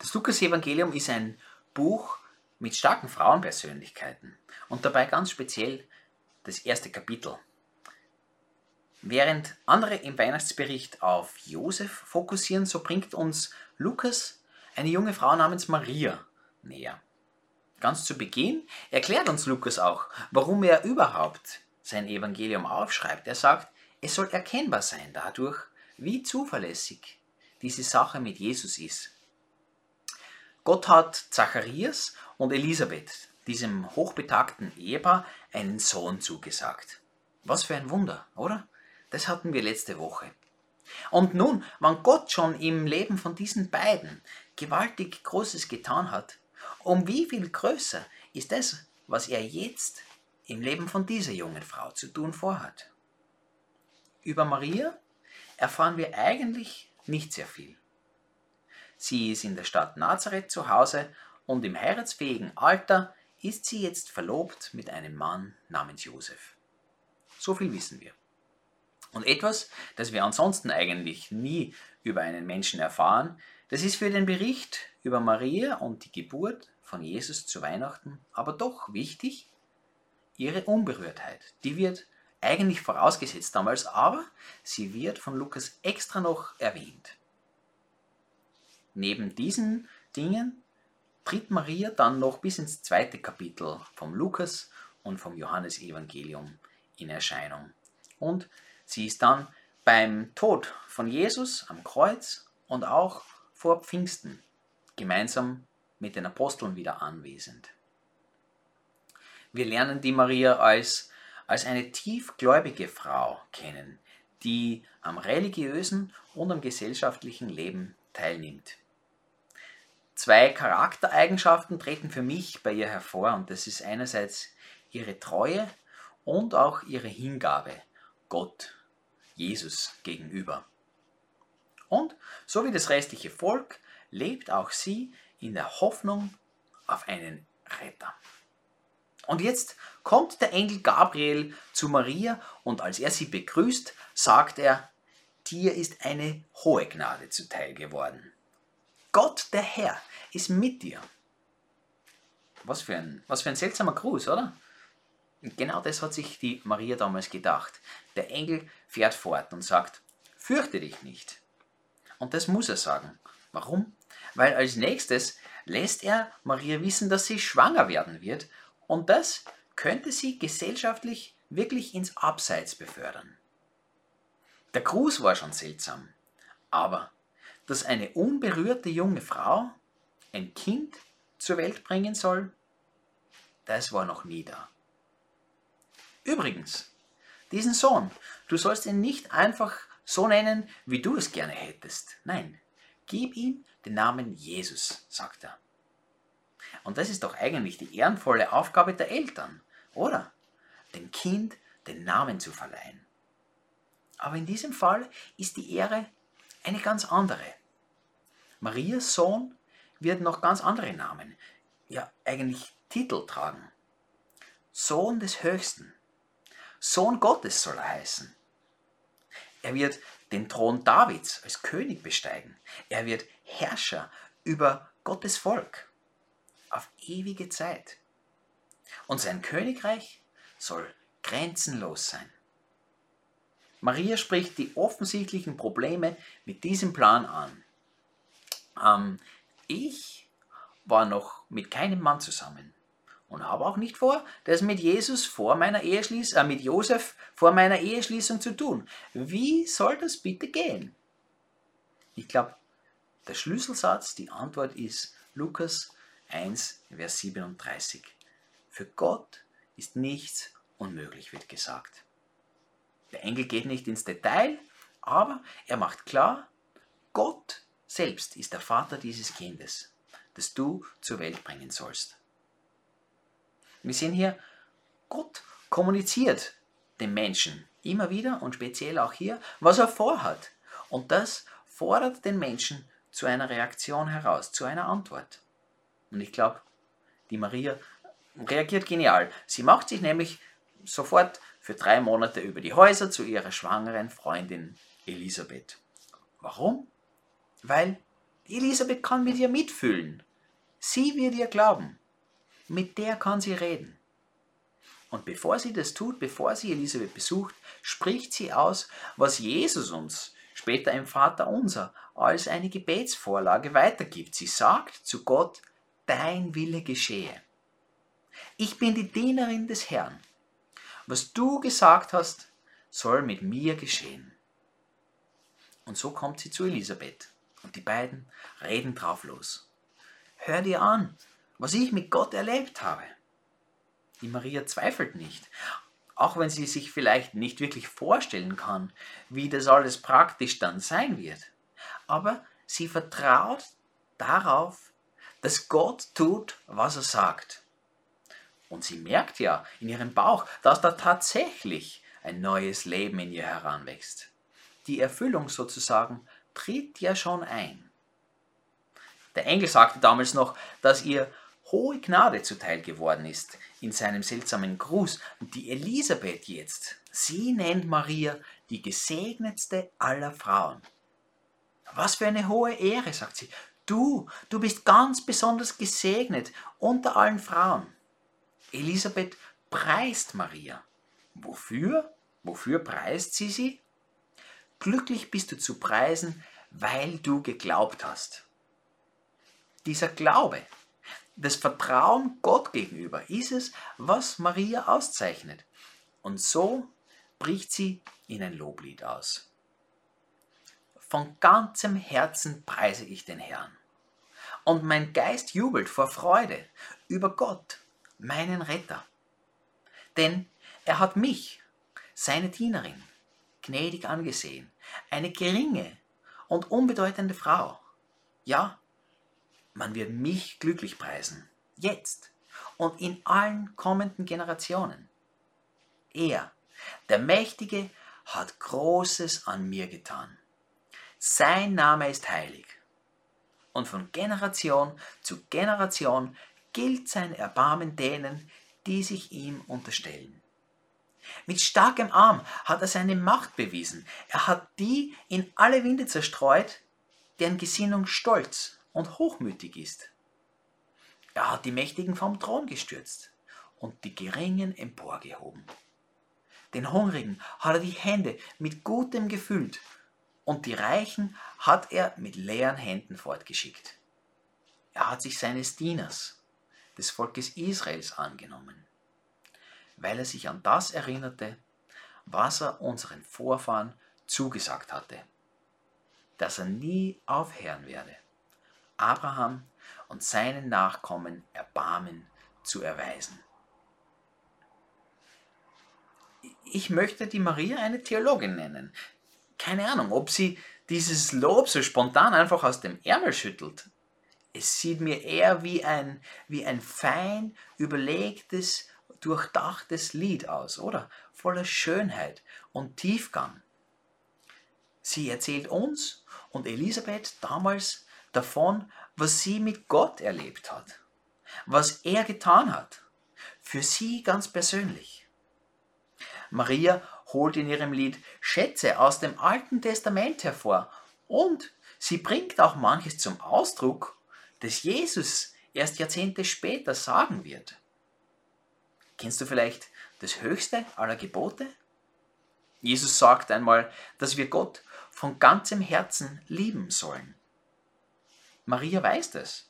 Das Lukas-Evangelium ist ein Buch mit starken Frauenpersönlichkeiten und dabei ganz speziell das erste Kapitel. Während andere im Weihnachtsbericht auf Josef fokussieren, so bringt uns Lukas eine junge Frau namens Maria näher. Ganz zu Beginn erklärt uns Lukas auch, warum er überhaupt sein Evangelium aufschreibt. Er sagt, es soll erkennbar sein dadurch, wie zuverlässig diese Sache mit Jesus ist. Gott hat Zacharias und Elisabeth, diesem hochbetagten Ehepaar, einen Sohn zugesagt. Was für ein Wunder, oder? Das hatten wir letzte Woche. Und nun, wann Gott schon im Leben von diesen beiden gewaltig Großes getan hat, um wie viel größer ist das, was er jetzt im Leben von dieser jungen Frau zu tun vorhat? Über Maria erfahren wir eigentlich nicht sehr viel. Sie ist in der Stadt Nazareth zu Hause und im heiratsfähigen Alter ist sie jetzt verlobt mit einem Mann namens Josef. So viel wissen wir. Und etwas, das wir ansonsten eigentlich nie über einen Menschen erfahren, das ist für den Bericht über Maria und die Geburt von Jesus zu Weihnachten aber doch wichtig, ihre Unberührtheit. Die wird eigentlich vorausgesetzt damals, aber sie wird von Lukas extra noch erwähnt. Neben diesen Dingen tritt Maria dann noch bis ins zweite Kapitel vom Lukas und vom Johannesevangelium in Erscheinung. Und sie ist dann beim Tod von Jesus am Kreuz und auch vor Pfingsten gemeinsam mit den Aposteln wieder anwesend. Wir lernen die Maria als, als eine tiefgläubige Frau kennen, die am religiösen und am gesellschaftlichen Leben teilnimmt. Zwei Charaktereigenschaften treten für mich bei ihr hervor und das ist einerseits ihre Treue und auch ihre Hingabe Gott, Jesus gegenüber. Und so wie das restliche Volk lebt auch sie in der Hoffnung auf einen Retter. Und jetzt kommt der Engel Gabriel zu Maria und als er sie begrüßt, sagt er, dir ist eine hohe Gnade zuteil geworden. Gott, der Herr, ist mit dir. Was für ein, was für ein seltsamer Gruß, oder? genau das hat sich die Maria damals gedacht. Der Engel fährt fort und sagt, fürchte dich nicht. Und das muss er sagen. Warum? Weil als nächstes lässt er Maria wissen, dass sie schwanger werden wird und das könnte sie gesellschaftlich wirklich ins Abseits befördern. Der Gruß war schon seltsam, aber dass eine unberührte junge Frau ein Kind zur Welt bringen soll, das war noch nie da. Übrigens, diesen Sohn, du sollst ihn nicht einfach so nennen, wie du es gerne hättest. Nein, gib ihm den Namen Jesus, sagt er. Und das ist doch eigentlich die ehrenvolle Aufgabe der Eltern, oder? Dem Kind den Namen zu verleihen. Aber in diesem Fall ist die Ehre eine ganz andere. Marias Sohn wird noch ganz andere Namen, ja eigentlich Titel tragen. Sohn des Höchsten, Sohn Gottes soll er heißen. Er wird den Thron Davids als König besteigen. Er wird Herrscher über Gottes Volk auf ewige Zeit. Und sein Königreich soll grenzenlos sein. Maria spricht die offensichtlichen Probleme mit diesem Plan an. Ähm, ich war noch mit keinem Mann zusammen und habe auch nicht vor, das mit Jesus vor meiner Eheschließung, äh, mit Josef vor meiner Eheschließung zu tun. Wie soll das bitte gehen? Ich glaube, der Schlüsselsatz, die Antwort ist Lukas 1, Vers 37. Für Gott ist nichts unmöglich, wird gesagt. Der Engel geht nicht ins Detail, aber er macht klar, Gott selbst ist der Vater dieses Kindes, das du zur Welt bringen sollst. Wir sehen hier, Gott kommuniziert dem Menschen immer wieder und speziell auch hier, was er vorhat. Und das fordert den Menschen zu einer Reaktion heraus, zu einer Antwort. Und ich glaube, die Maria reagiert genial. Sie macht sich nämlich sofort für drei Monate über die Häuser zu ihrer schwangeren Freundin Elisabeth. Warum? Weil Elisabeth kann mit ihr mitfühlen. Sie wird ihr glauben. Mit der kann sie reden. Und bevor sie das tut, bevor sie Elisabeth besucht, spricht sie aus, was Jesus uns später im Vater unser als eine Gebetsvorlage weitergibt. Sie sagt zu Gott, dein Wille geschehe. Ich bin die Dienerin des Herrn. Was du gesagt hast, soll mit mir geschehen. Und so kommt sie zu Elisabeth und die beiden reden drauf los. Hör dir an, was ich mit Gott erlebt habe. Die Maria zweifelt nicht, auch wenn sie sich vielleicht nicht wirklich vorstellen kann, wie das alles praktisch dann sein wird. Aber sie vertraut darauf, dass Gott tut, was er sagt. Und sie merkt ja in ihrem Bauch, dass da tatsächlich ein neues Leben in ihr heranwächst. Die Erfüllung sozusagen tritt ja schon ein. Der Engel sagte damals noch, dass ihr hohe Gnade zuteil geworden ist in seinem seltsamen Gruß. Und die Elisabeth jetzt, sie nennt Maria die gesegnetste aller Frauen. Was für eine hohe Ehre, sagt sie. Du, du bist ganz besonders gesegnet unter allen Frauen. Elisabeth preist Maria. Wofür? Wofür preist sie sie? Glücklich bist du zu preisen, weil du geglaubt hast. Dieser Glaube, das Vertrauen Gott gegenüber ist es, was Maria auszeichnet. Und so bricht sie in ein Loblied aus. Von ganzem Herzen preise ich den Herrn. Und mein Geist jubelt vor Freude über Gott, meinen Retter. Denn er hat mich, seine Dienerin, gnädig angesehen, eine geringe und unbedeutende Frau. Ja, man wird mich glücklich preisen, jetzt und in allen kommenden Generationen. Er, der Mächtige, hat Großes an mir getan. Sein Name ist heilig. Und von Generation zu Generation gilt sein Erbarmen denen, die sich ihm unterstellen. Mit starkem Arm hat er seine Macht bewiesen. Er hat die in alle Winde zerstreut, deren Gesinnung stolz und hochmütig ist. Er hat die Mächtigen vom Thron gestürzt und die Geringen emporgehoben. Den Hungrigen hat er die Hände mit Gutem gefüllt und die Reichen hat er mit leeren Händen fortgeschickt. Er hat sich seines Dieners, des Volkes Israels, angenommen, weil er sich an das erinnerte, was er unseren Vorfahren zugesagt hatte, dass er nie aufhören werde. Abraham und seinen Nachkommen Erbarmen zu erweisen. Ich möchte die Maria eine Theologin nennen. Keine Ahnung, ob sie dieses Lob so spontan einfach aus dem Ärmel schüttelt. Es sieht mir eher wie ein, wie ein fein überlegtes, durchdachtes Lied aus, oder? Voller Schönheit und Tiefgang. Sie erzählt uns und Elisabeth damals davon, was sie mit Gott erlebt hat, was er getan hat, für sie ganz persönlich. Maria holt in ihrem Lied Schätze aus dem Alten Testament hervor und sie bringt auch manches zum Ausdruck, das Jesus erst Jahrzehnte später sagen wird. Kennst du vielleicht das höchste aller Gebote? Jesus sagt einmal, dass wir Gott von ganzem Herzen lieben sollen. Maria weiß das.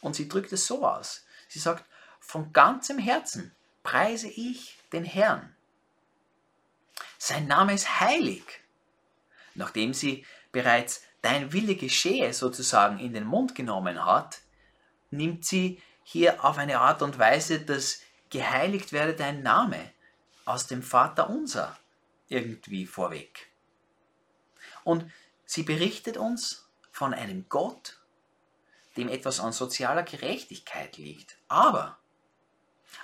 Und sie drückt es so aus. Sie sagt, von ganzem Herzen preise ich den Herrn. Sein Name ist heilig. Nachdem sie bereits dein Wille geschehe sozusagen in den Mund genommen hat, nimmt sie hier auf eine Art und Weise, dass geheiligt werde dein Name aus dem Vater unser irgendwie vorweg. Und sie berichtet uns von einem Gott, dem etwas an sozialer Gerechtigkeit liegt. Aber,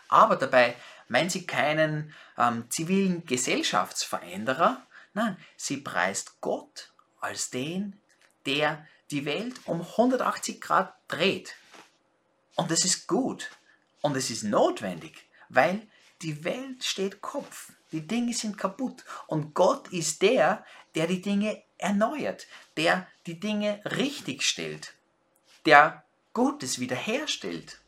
aber dabei meint sie keinen ähm, zivilen Gesellschaftsveränderer, nein, sie preist Gott als den, der die Welt um 180 Grad dreht. Und das ist gut und es ist notwendig, weil die Welt steht Kopf, die Dinge sind kaputt und Gott ist der, der die Dinge erneuert, der die Dinge richtig stellt der Gutes wiederherstellt.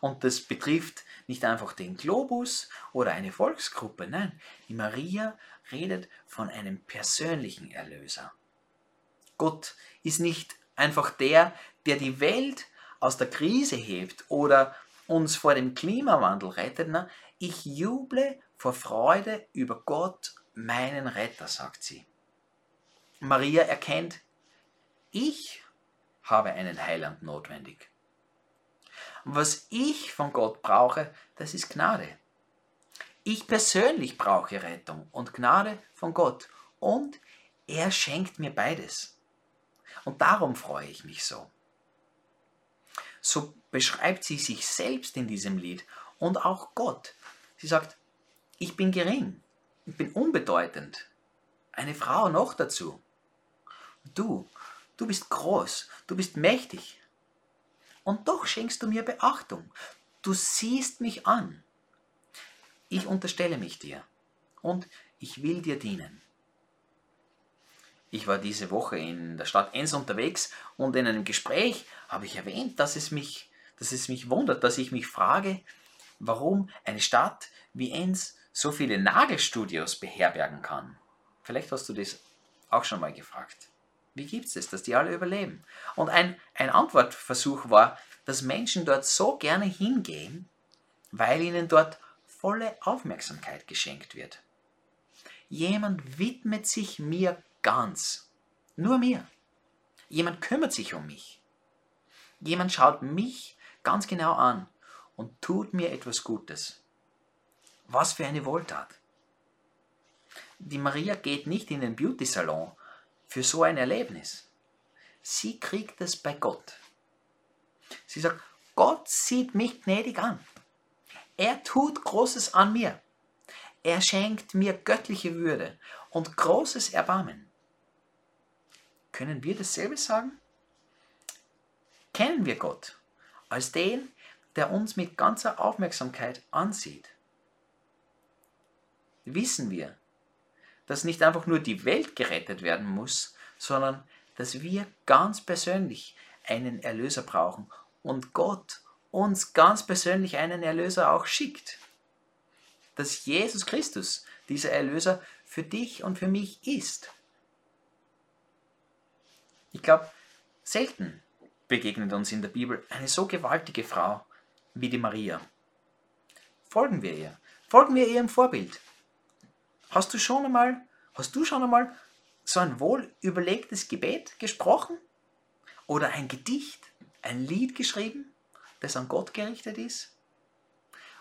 Und das betrifft nicht einfach den Globus oder eine Volksgruppe, nein, die Maria redet von einem persönlichen Erlöser. Gott ist nicht einfach der, der die Welt aus der Krise hebt oder uns vor dem Klimawandel rettet. Na, ich juble vor Freude über Gott, meinen Retter, sagt sie. Maria erkennt, ich habe einen Heiland notwendig. Was ich von Gott brauche, das ist Gnade. Ich persönlich brauche Rettung und Gnade von Gott und er schenkt mir beides. Und darum freue ich mich so. So beschreibt sie sich selbst in diesem Lied und auch Gott. Sie sagt, ich bin gering, ich bin unbedeutend. Eine Frau noch dazu. Du, du bist groß, du bist mächtig. Und doch schenkst du mir Beachtung. Du siehst mich an. Ich unterstelle mich dir und ich will dir dienen. Ich war diese Woche in der Stadt Enns unterwegs und in einem Gespräch habe ich erwähnt, dass es mich, dass es mich wundert, dass ich mich frage, warum eine Stadt wie Enns so viele Nagelstudios beherbergen kann. Vielleicht hast du das auch schon mal gefragt. Wie gibt es das, dass die alle überleben? Und ein, ein Antwortversuch war, dass Menschen dort so gerne hingehen, weil ihnen dort volle Aufmerksamkeit geschenkt wird. Jemand widmet sich mir Ganz. Nur mir. Jemand kümmert sich um mich. Jemand schaut mich ganz genau an und tut mir etwas Gutes. Was für eine Wohltat. Die Maria geht nicht in den Beauty-Salon für so ein Erlebnis. Sie kriegt es bei Gott. Sie sagt, Gott sieht mich gnädig an. Er tut Großes an mir. Er schenkt mir göttliche Würde und großes Erbarmen. Können wir dasselbe sagen? Kennen wir Gott als den, der uns mit ganzer Aufmerksamkeit ansieht? Wissen wir, dass nicht einfach nur die Welt gerettet werden muss, sondern dass wir ganz persönlich einen Erlöser brauchen und Gott uns ganz persönlich einen Erlöser auch schickt. Dass Jesus Christus dieser Erlöser für dich und für mich ist. Ich glaube, selten begegnet uns in der Bibel eine so gewaltige Frau wie die Maria. Folgen wir ihr. Folgen wir ihrem Vorbild. Hast du schon einmal, hast du schon einmal so ein wohl überlegtes Gebet gesprochen? Oder ein Gedicht, ein Lied geschrieben, das an Gott gerichtet ist?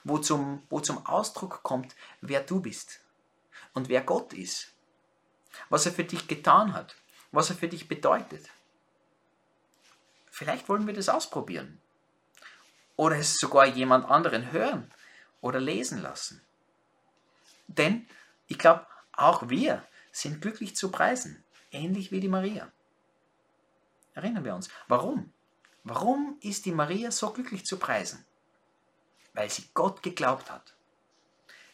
Wo zum, wo zum Ausdruck kommt, wer du bist und wer Gott ist. Was er für dich getan hat was er für dich bedeutet. Vielleicht wollen wir das ausprobieren. Oder es sogar jemand anderen hören oder lesen lassen. Denn ich glaube, auch wir sind glücklich zu preisen, ähnlich wie die Maria. Erinnern wir uns, warum? Warum ist die Maria so glücklich zu preisen? Weil sie Gott geglaubt hat.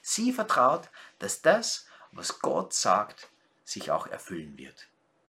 Sie vertraut, dass das, was Gott sagt, sich auch erfüllen wird.